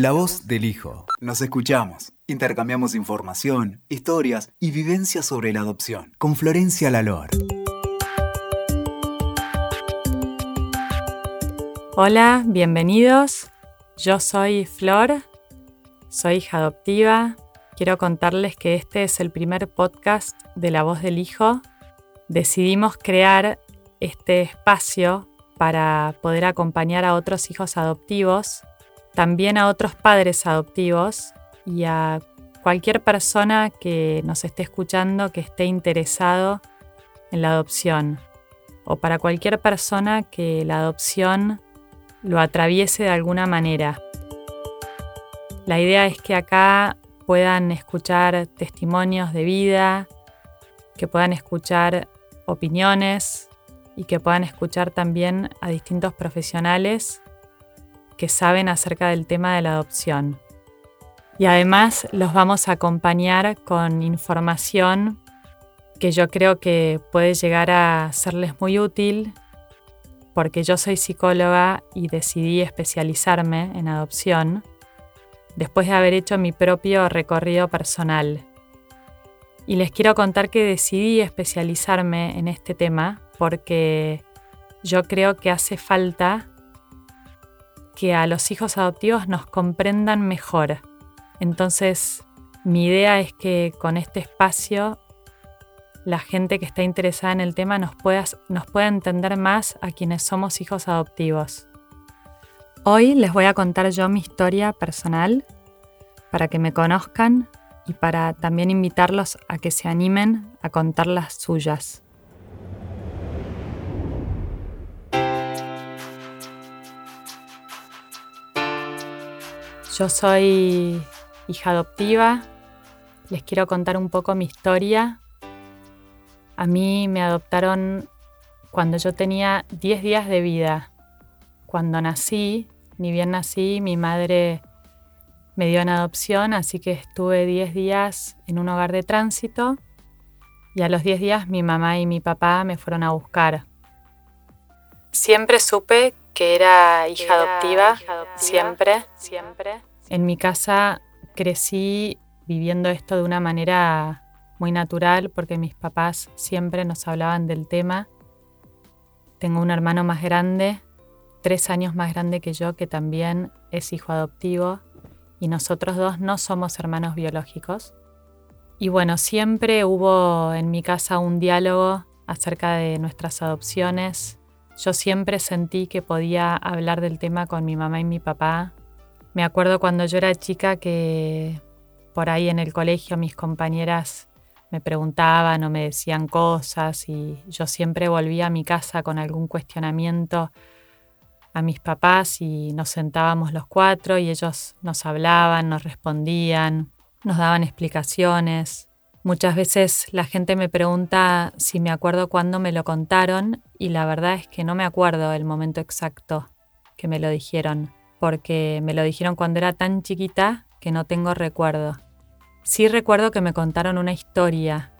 La voz del hijo. Nos escuchamos, intercambiamos información, historias y vivencias sobre la adopción. Con Florencia Lalor. Hola, bienvenidos. Yo soy Flor, soy hija adoptiva. Quiero contarles que este es el primer podcast de La voz del hijo. Decidimos crear este espacio para poder acompañar a otros hijos adoptivos también a otros padres adoptivos y a cualquier persona que nos esté escuchando que esté interesado en la adopción o para cualquier persona que la adopción lo atraviese de alguna manera. La idea es que acá puedan escuchar testimonios de vida, que puedan escuchar opiniones y que puedan escuchar también a distintos profesionales que saben acerca del tema de la adopción. Y además los vamos a acompañar con información que yo creo que puede llegar a serles muy útil porque yo soy psicóloga y decidí especializarme en adopción después de haber hecho mi propio recorrido personal. Y les quiero contar que decidí especializarme en este tema porque yo creo que hace falta que a los hijos adoptivos nos comprendan mejor. Entonces, mi idea es que con este espacio la gente que está interesada en el tema nos pueda, entender más a quienes somos hijos adoptivos. Hoy les voy a contar yo mi historia personal para que me conozcan y para también invitarlos a que se animen a contar las suyas. Yo soy hija adoptiva. Les quiero contar un poco mi historia. A mí me adoptaron cuando yo tenía 10 días de vida. Cuando nací, ni bien nací, mi madre me dio en adopción, así que estuve 10 días en un hogar de tránsito y a los 10 días mi mamá y mi papá me fueron a buscar. Siempre supe que era hija, adoptiva, siempre, siempre. En mi casa crecí viviendo esto de una manera muy natural porque mis papás siempre nos hablaban del tema. Tengo un hermano más grande, tres años más grande que yo, que también es hijo adoptivo y nosotros dos no somos hermanos biológicos. Y bueno, siempre hubo en mi casa un diálogo acerca de nuestras adopciones. Yo siempre sentí que podía hablar del tema con mi mamá y mi papá me acuerdo cuando yo era chica que por ahí en el colegio mis compañeras me preguntaban o me decían cosas y yo siempre volvía a mi casa con algún cuestionamiento a mis papás y nos sentábamos los cuatro y ellos nos hablaban, nos respondían, nos daban explicaciones. Muchas veces la gente me pregunta si me acuerdo cuándo me lo contaron y la verdad es que no me acuerdo el momento exacto que me lo dijeron porque me lo dijeron cuando era tan chiquita que no tengo recuerdo. Sí recuerdo que me contaron una historia.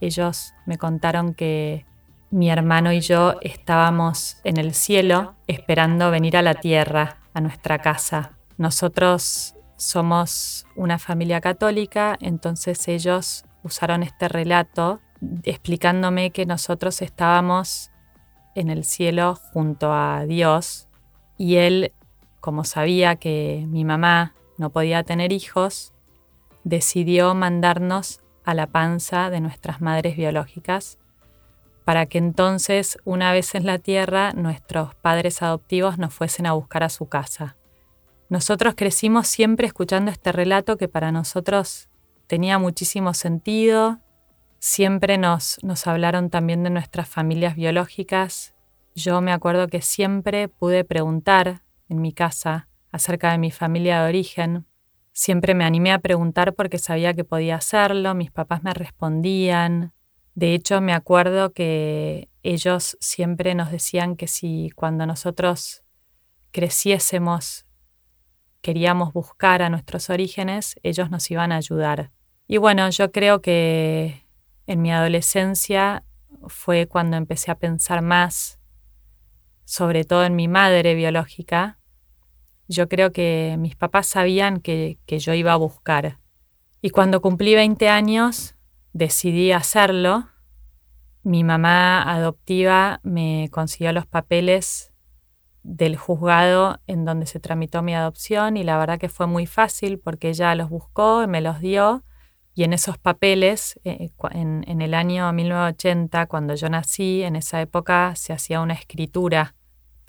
Ellos me contaron que mi hermano y yo estábamos en el cielo esperando venir a la tierra, a nuestra casa. Nosotros somos una familia católica, entonces ellos usaron este relato explicándome que nosotros estábamos en el cielo junto a Dios y él como sabía que mi mamá no podía tener hijos, decidió mandarnos a la panza de nuestras madres biológicas para que entonces, una vez en la tierra, nuestros padres adoptivos nos fuesen a buscar a su casa. Nosotros crecimos siempre escuchando este relato que para nosotros tenía muchísimo sentido. Siempre nos, nos hablaron también de nuestras familias biológicas. Yo me acuerdo que siempre pude preguntar en mi casa acerca de mi familia de origen. Siempre me animé a preguntar porque sabía que podía hacerlo, mis papás me respondían. De hecho, me acuerdo que ellos siempre nos decían que si cuando nosotros creciésemos queríamos buscar a nuestros orígenes, ellos nos iban a ayudar. Y bueno, yo creo que en mi adolescencia fue cuando empecé a pensar más, sobre todo en mi madre biológica, yo creo que mis papás sabían que, yo iba a buscar. Y cuando cumplí 20 años, decidí hacerlo. Mi mamá adoptiva me consiguió los papeles del juzgado en donde se tramitó mi adopción y la verdad que fue muy fácil porque ella los buscó, me los dio y en esos papeles, eh, en, en, el año 1980, cuando yo nací, en esa época se hacía una escritura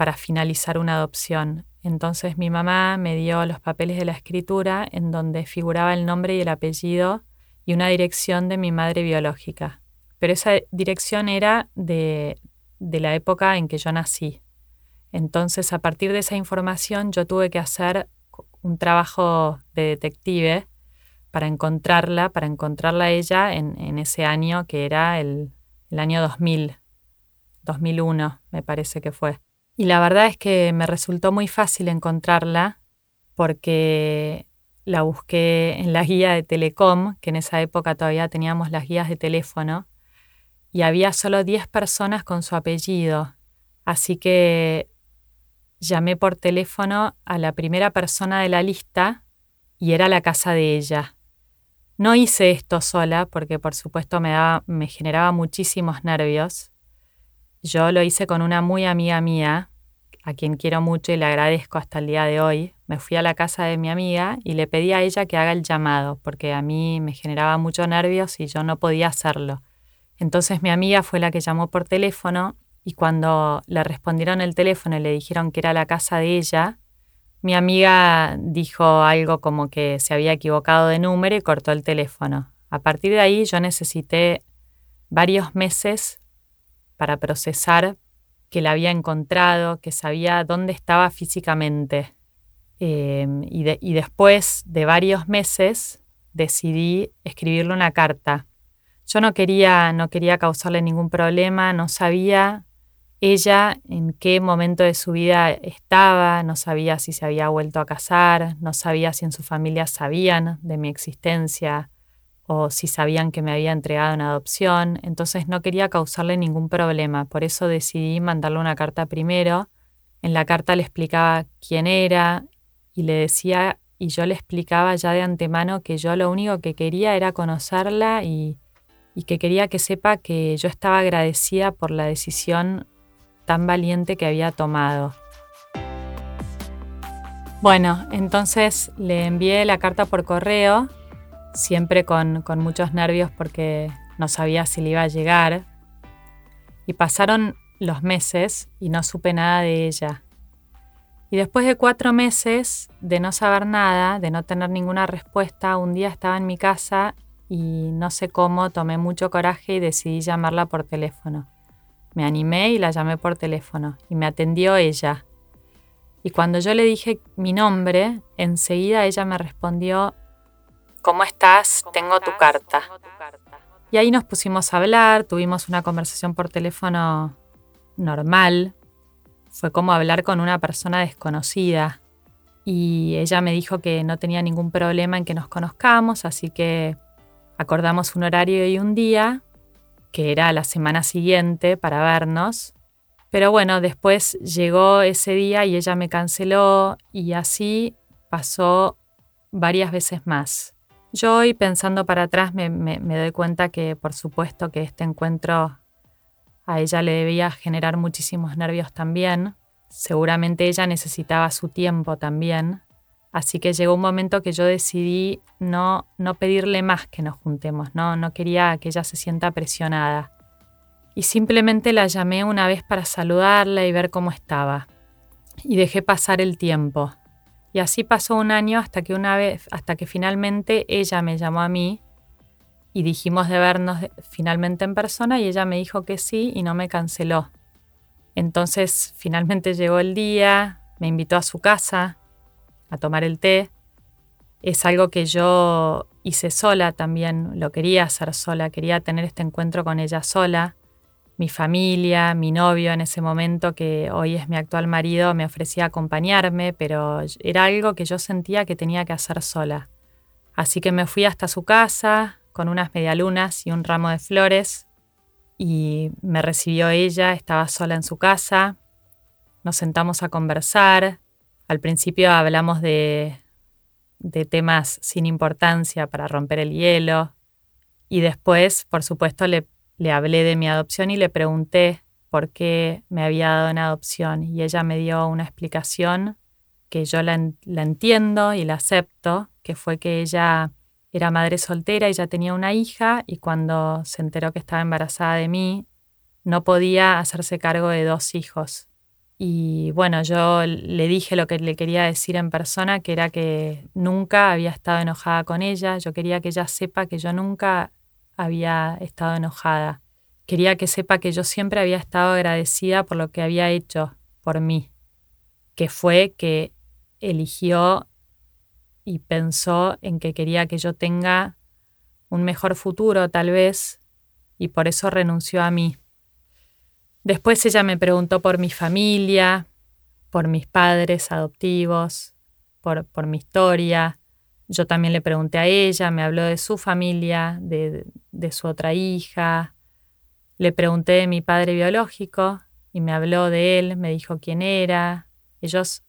para finalizar una adopción. Entonces mi mamá me dio los papeles de la escritura en donde figuraba el nombre y el apellido y una dirección de mi madre biológica. Pero esa dirección era de, de la época en que yo nací. Entonces, a partir de esa información, yo tuve que hacer un trabajo de detective para encontrarla, para encontrarla ella en, ese año que era el, el año 2000, 2001 me parece que fue. Y la verdad es que me resultó muy fácil encontrarla porque la busqué en la guía de Telecom, que en esa época todavía teníamos las guías de teléfono, y había solo 10 personas con su apellido. Así que llamé por teléfono a la primera persona de la lista y era la casa de ella. No hice esto sola porque por supuesto me, me generaba muchísimos nervios. Yo lo hice con una muy amiga mía, a quien quiero mucho y le agradezco hasta el día de hoy. Me fui a la casa de mi amiga y le pedí a ella que haga el llamado porque a mí me generaba mucho nervios y yo no podía hacerlo. Entonces mi amiga fue la que llamó por teléfono y cuando le respondieron el teléfono y le dijeron que era la casa de ella, mi amiga dijo algo como que se había equivocado de número y cortó el teléfono. A partir de ahí yo necesité varios meses para procesar que la había encontrado, que sabía dónde estaba físicamente. Em, y, y después de varios meses decidí escribirle una carta. Yo no quería, no quería causarle ningún problema, no sabía ella en qué momento de su vida estaba, no sabía si se había vuelto a casar, no sabía si en su familia sabían de mi existencia o si sabían que me había entregado en adopción, entonces no quería causarle ningún problema, por eso decidí mandarle una carta primero. En la carta le explicaba quién era y le decía y yo le explicaba ya de antemano que yo lo único que quería era conocerla y, y que quería que sepa que yo estaba agradecida por la decisión tan valiente que había tomado. Bueno, entonces le envié la carta por correo, siempre con, con muchos nervios porque no sabía si le iba a llegar. Y pasaron los meses y no supe nada de ella. Y después de cuatro meses de no saber nada, de no tener ninguna respuesta, un día estaba en mi casa y no sé cómo tomé mucho coraje y decidí llamarla por teléfono. Me animé y la llamé por teléfono y me atendió ella. Y cuando yo le dije mi nombre, enseguida ella me respondió, ¿Cómo estás? Tengo tu carta. Y ahí nos pusimos a hablar, tuvimos una conversación por teléfono normal. Fue como hablar con una persona desconocida. Y ella me dijo que no tenía ningún problema en que nos conozcamos, así que acordamos un horario y un día que era la semana siguiente para vernos. Pero bueno, después llegó ese día y ella me canceló y así pasó varias veces más. Yo hoy pensando para atrás me, doy cuenta que por supuesto que este encuentro a ella le debía generar muchísimos nervios también. Seguramente ella necesitaba su tiempo también. Así que llegó un momento que yo decidí no, no pedirle más que nos juntemos, ¿no? no quería que ella se sienta presionada. Y simplemente la llamé una vez para saludarla y ver cómo estaba. Y dejé pasar el tiempo. Y así pasó un año hasta que una vez, hasta que finalmente ella me llamó a mí y dijimos de vernos finalmente en persona y ella me dijo que sí y no me canceló. Entonces finalmente llegó el día, me invitó a su casa, a tomar el té. Es algo que yo hice sola también, lo quería hacer sola, quería tener este encuentro con ella sola. Mi familia, mi novio en ese momento, que hoy es mi actual marido, me ofrecía acompañarme, pero era algo que yo sentía que tenía que hacer sola. Así que me fui hasta su casa con unas medialunas y un ramo de flores y me recibió ella, estaba sola en su casa, nos sentamos a conversar, Al principio hablamos de, de temas sin importancia para romper el hielo y después, por supuesto, le, le hablé de mi adopción y le pregunté por qué me había dado en adopción y ella me dio una explicación que yo la, entiendo y la acepto, que fue que ella era madre soltera y ya tenía una hija y cuando se enteró que estaba embarazada de mí, no podía hacerse cargo de dos hijos. Y bueno, yo le dije lo que le quería decir en persona, que era que nunca había estado enojada con ella, yo quería que ella sepa que yo nunca había estado enojada Quería que sepa que yo siempre había estado agradecida por lo que había hecho por mí, que fue que eligió y pensó en que quería que yo tenga un mejor futuro tal vez, y por eso renunció a mí. Después ella me preguntó por mi familia, por mis padres adoptivos, por, por mi historia. Yo también le pregunté a ella, me habló de su familia, de, de su otra hija, le pregunté de mi padre biológico y me habló de él, me dijo quién era. Ellos,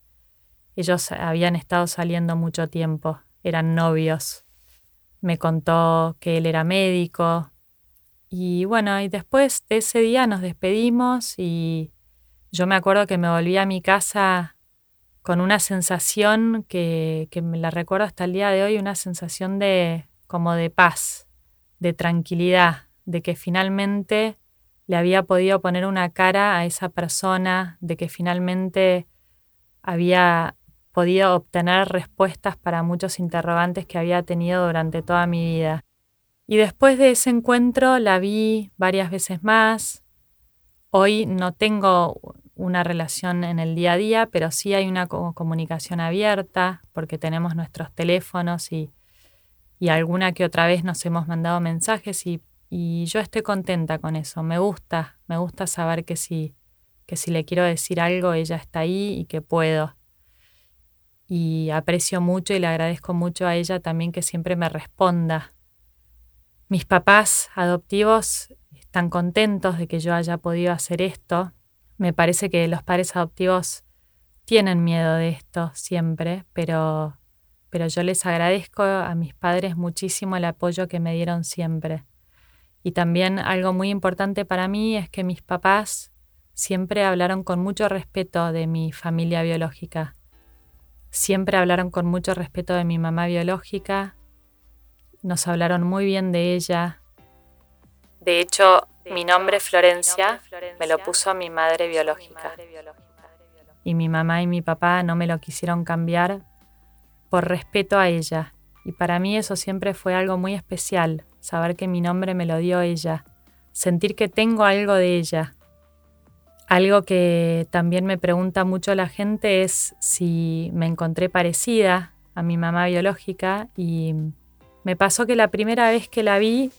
ellos habían estado saliendo mucho tiempo, eran novios. Me contó que él era médico. Y bueno, y después de ese día nos despedimos y yo me acuerdo que me volví a mi casa con una sensación que, que me la recuerdo hasta el día de hoy, una sensación de como de paz, de tranquilidad, de que finalmente le había podido poner una cara a esa persona, de que finalmente había podido obtener respuestas para muchos interrogantes que había tenido durante toda mi vida. Y después de ese encuentro la vi varias veces más. Hoy no tengo una relación en el día a día, pero sí hay una comunicación abierta porque tenemos nuestros teléfonos y, y alguna que otra vez nos hemos mandado mensajes y y yo estoy contenta con eso, me gusta, me gusta saber que si, que si le quiero decir algo, ella está ahí y que puedo. Y aprecio mucho y le agradezco mucho a ella también que siempre me responda. Mis papás adoptivos están contentos de que yo haya podido hacer esto. Me parece que los padres adoptivos tienen miedo de esto siempre, pero, pero yo les agradezco a mis padres muchísimo el apoyo que me dieron siempre. Y también algo muy importante para mí es que mis papás siempre hablaron con mucho respeto de mi familia biológica. Siempre hablaron con mucho respeto de mi mamá biológica. Nos hablaron muy bien de ella. De hecho, mi nombre Florencia me lo puso mi madre biológica. Y mi mamá y mi papá no me lo quisieron cambiar por respeto a ella. Y para mí eso siempre fue algo muy especial saber que mi nombre me lo dio ella, sentir que tengo algo de ella. Algo que también me pregunta mucho la gente es si me encontré parecida a mi mamá biológica y me pasó que la primera vez que la vi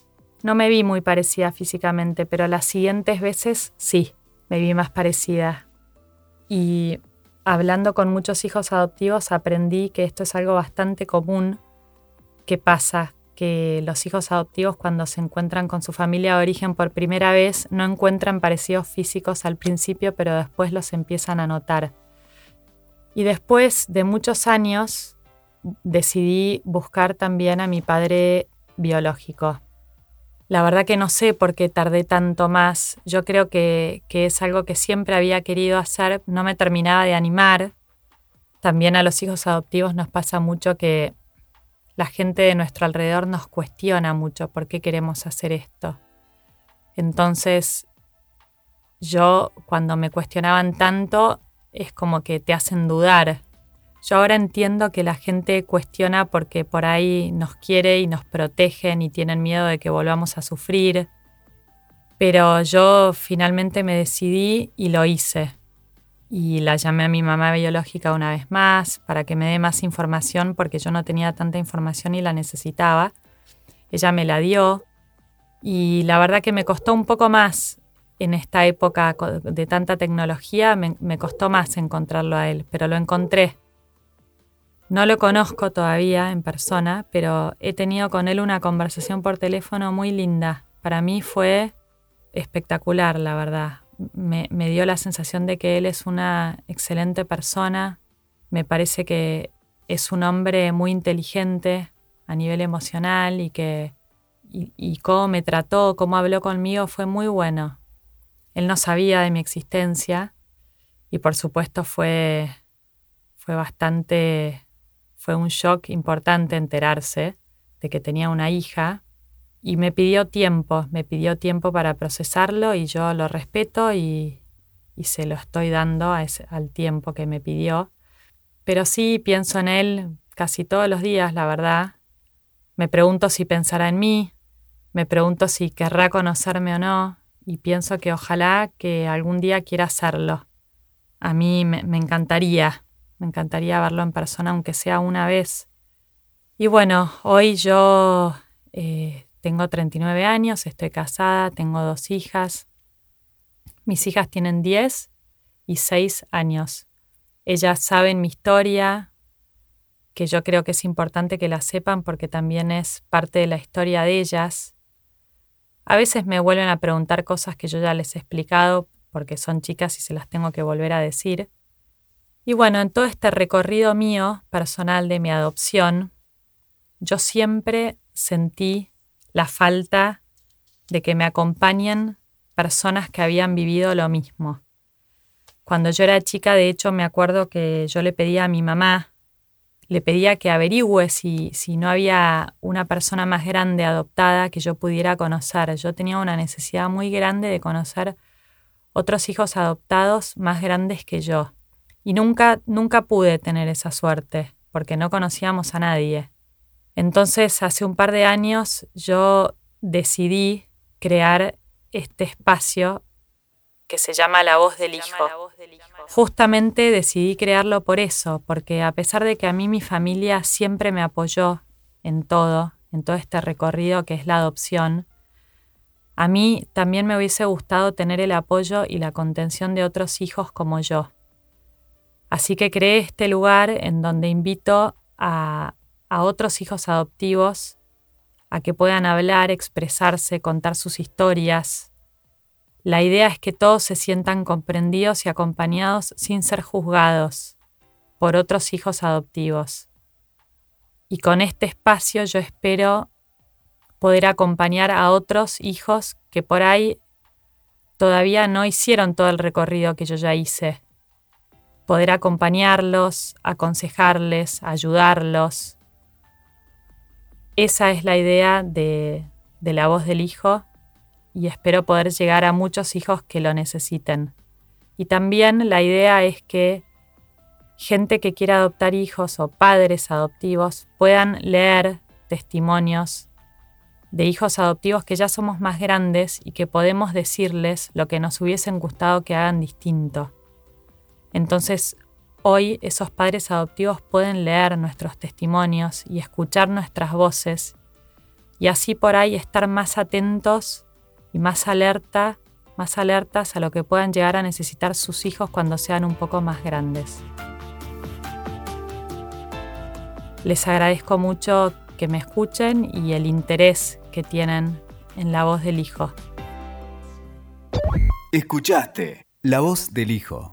no me vi muy parecida físicamente, pero las siguientes veces sí, me vi más parecida. Y hablando con muchos hijos adoptivos aprendí que esto es algo bastante común que pasa que los hijos adoptivos cuando se encuentran con su familia de origen por primera vez no encuentran parecidos físicos al principio, pero después los empiezan a notar. Y después de muchos años decidí buscar también a mi padre biológico. La verdad que no sé por qué tardé tanto más. Yo creo que, que es algo que siempre había querido hacer, no me terminaba de animar. También a los hijos adoptivos nos pasa mucho que la gente de nuestro alrededor nos cuestiona mucho por qué queremos hacer esto. Entonces, yo cuando me cuestionaban tanto, es como que te hacen dudar. Yo ahora entiendo que la gente cuestiona porque por ahí nos quiere y nos protegen y tienen miedo de que volvamos a sufrir. Pero yo finalmente me decidí y lo hice y la llamé a mi mamá biológica una vez más para que me dé más información porque yo no tenía tanta información y la necesitaba. Ella me la dio y la verdad que me costó un poco más en esta época de tanta tecnología, me, me costó más encontrarlo a él, pero lo encontré. No lo conozco todavía en persona, pero he tenido con él una conversación por teléfono muy linda. Para mí fue espectacular, la verdad me, dio la sensación de que él es una excelente persona, Me parece que es un hombre muy inteligente a nivel emocional y que y, cómo me trató, cómo habló conmigo fue muy bueno. Él no sabía de mi existencia y por supuesto fue, fue bastante, fue un shock importante enterarse de que tenía una hija y me pidió tiempo, me pidió tiempo para procesarlo y yo lo respeto y, se lo estoy dando al tiempo que me pidió. Pero sí pienso en él casi todos los días, la verdad. Me pregunto si pensará en mí, me pregunto si querrá conocerme o no, y pienso que ojalá que algún día quiera hacerlo. A mí me, encantaría, me encantaría verlo en persona, aunque sea una vez. Y bueno, hoy yo eh, tengo 39 años, estoy casada, tengo dos hijas. Mis hijas tienen 10 y 6 años. Ellas saben mi historia, que yo creo que es importante que la sepan porque también es parte de la historia de ellas. A veces me vuelven a preguntar cosas que yo ya les he explicado porque son chicas y se las tengo que volver a decir. Y bueno, en todo este recorrido mío personal de mi adopción, yo siempre sentí la falta de que me acompañen personas que habían vivido lo mismo. Cuando yo era chica, de hecho, me acuerdo que yo le pedía a mi mamá le pedía que averigüe si, si no había una persona más grande adoptada que yo pudiera conocer. Yo tenía una necesidad muy grande de conocer otros hijos adoptados más grandes que yo. Y nunca, nunca pude tener esa suerte, porque no conocíamos a nadie. Entonces, hace un par de años yo decidí crear este espacio que se llama La Voz del Hijo. Justamente decidí crearlo por eso, porque a pesar de que a mí mi familia siempre me apoyó en todo, en todo este recorrido que es la adopción, a mí también me hubiese gustado tener el apoyo y la contención de otros hijos como yo. Así que creé este lugar en donde invito a, a otros hijos adoptivos a que puedan hablar, expresarse, contar sus historias, la idea es que todos se sientan comprendidos y acompañados sin ser juzgados por otros hijos adoptivos. Y con este espacio yo espero poder acompañar a otros hijos que por ahí todavía no hicieron todo el recorrido que yo ya hice. Poder acompañarlos, aconsejarles, ayudarlos. Esa es la idea de, de la voz del hijo y espero poder llegar a muchos hijos que lo necesiten. Y también la idea es que gente que quiera adoptar hijos o padres adoptivos puedan leer testimonios de hijos adoptivos que ya somos más grandes y que podemos decirles lo que nos hubiesen gustado que hagan distinto. Entonces, hoy esos padres adoptivos pueden leer nuestros testimonios y escuchar nuestras voces y así por ahí estar más atentos y más alerta, más alertas a lo que puedan llegar a necesitar sus hijos cuando sean un poco más grandes. Les agradezco mucho que me escuchen y el interés que tienen en la voz del hijo. Escuchaste la voz del hijo.